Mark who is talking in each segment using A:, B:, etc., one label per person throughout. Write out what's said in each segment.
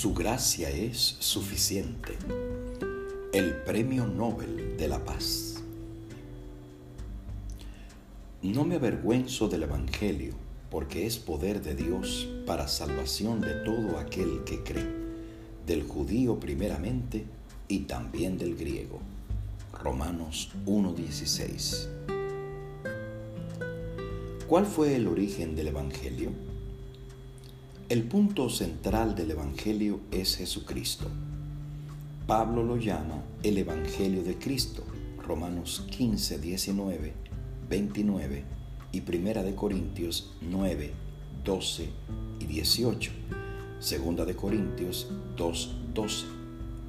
A: Su gracia es suficiente. El Premio Nobel de la Paz. No me avergüenzo del Evangelio, porque es poder de Dios para salvación de todo aquel que cree, del judío primeramente y también del griego. Romanos 1.16. ¿Cuál fue el origen del Evangelio? El punto central del Evangelio es Jesucristo. Pablo lo llama el Evangelio de Cristo, Romanos 15, 19, 29 y Primera de Corintios 9, 12 y 18. Segunda de Corintios 2, 12,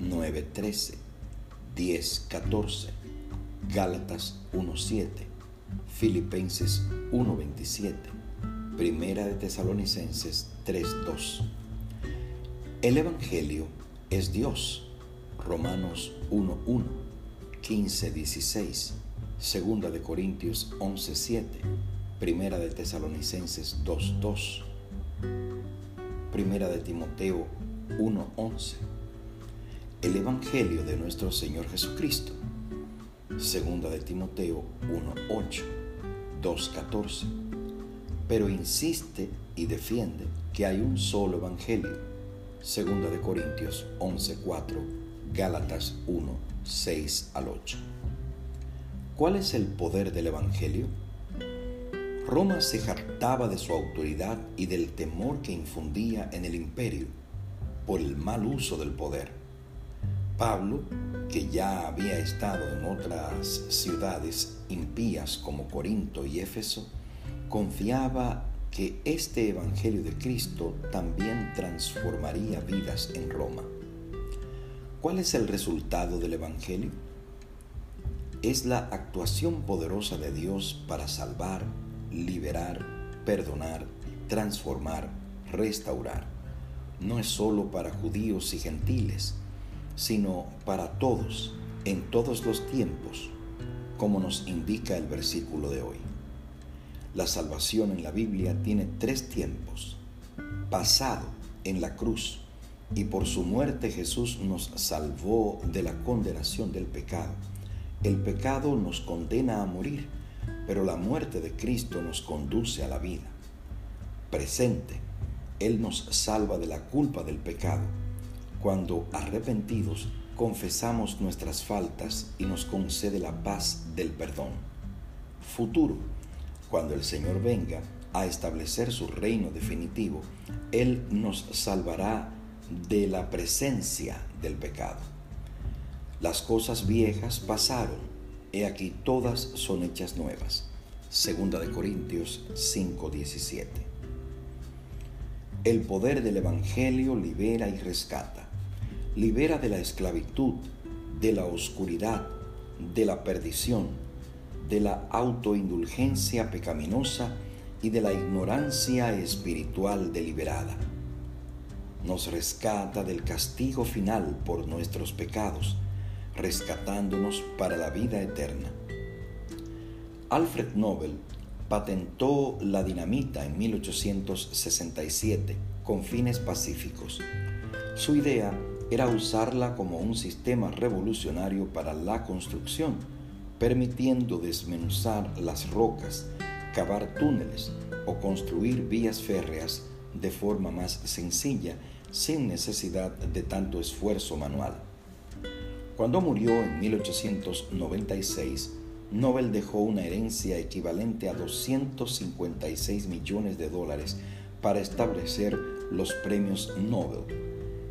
A: 9, 13, 10, 14, Gálatas 1, 7, Filipenses 1, 27 Primera de Tesalonicenses 3:2. El Evangelio es Dios. Romanos 1:1, 15:16, Segunda de Corintios 11:7, Primera de Tesalonicenses 2:2, Primera de Timoteo 1:11. El Evangelio de nuestro Señor Jesucristo. Segunda de Timoteo 1:8, 2:14 pero insiste y defiende que hay un solo evangelio. Segunda de Corintios 11:4, Gálatas 1, 6 al 8. ¿Cuál es el poder del evangelio? Roma se jactaba de su autoridad y del temor que infundía en el imperio por el mal uso del poder. Pablo, que ya había estado en otras ciudades impías como Corinto y Éfeso, confiaba que este Evangelio de Cristo también transformaría vidas en Roma. ¿Cuál es el resultado del Evangelio? Es la actuación poderosa de Dios para salvar, liberar, perdonar, transformar, restaurar. No es sólo para judíos y gentiles, sino para todos, en todos los tiempos, como nos indica el versículo de hoy. La salvación en la Biblia tiene tres tiempos. Pasado en la cruz y por su muerte Jesús nos salvó de la condenación del pecado. El pecado nos condena a morir, pero la muerte de Cristo nos conduce a la vida. Presente, Él nos salva de la culpa del pecado. Cuando arrepentidos confesamos nuestras faltas y nos concede la paz del perdón. Futuro, cuando el Señor venga a establecer su reino definitivo, Él nos salvará de la presencia del pecado. Las cosas viejas pasaron, he aquí todas son hechas nuevas. Segunda de Corintios 5:17. El poder del Evangelio libera y rescata. Libera de la esclavitud, de la oscuridad, de la perdición, de la autoindulgencia pecaminosa y de la ignorancia espiritual deliberada. Nos rescata del castigo final por nuestros pecados, rescatándonos para la vida eterna. Alfred Nobel patentó la dinamita en 1867 con fines pacíficos. Su idea era usarla como un sistema revolucionario para la construcción permitiendo desmenuzar las rocas, cavar túneles o construir vías férreas de forma más sencilla sin necesidad de tanto esfuerzo manual. Cuando murió en 1896, Nobel dejó una herencia equivalente a 256 millones de dólares para establecer los premios Nobel,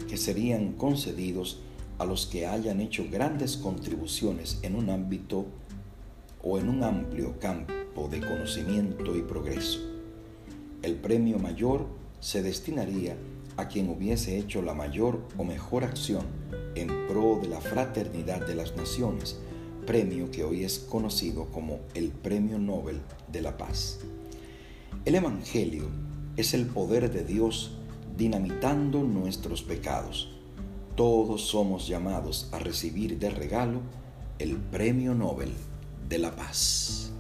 A: que serían concedidos a los que hayan hecho grandes contribuciones en un ámbito o en un amplio campo de conocimiento y progreso. El premio mayor se destinaría a quien hubiese hecho la mayor o mejor acción en pro de la fraternidad de las naciones, premio que hoy es conocido como el Premio Nobel de la Paz. El Evangelio es el poder de Dios dinamitando nuestros pecados. Todos somos llamados a recibir de regalo el Premio Nobel de la paz.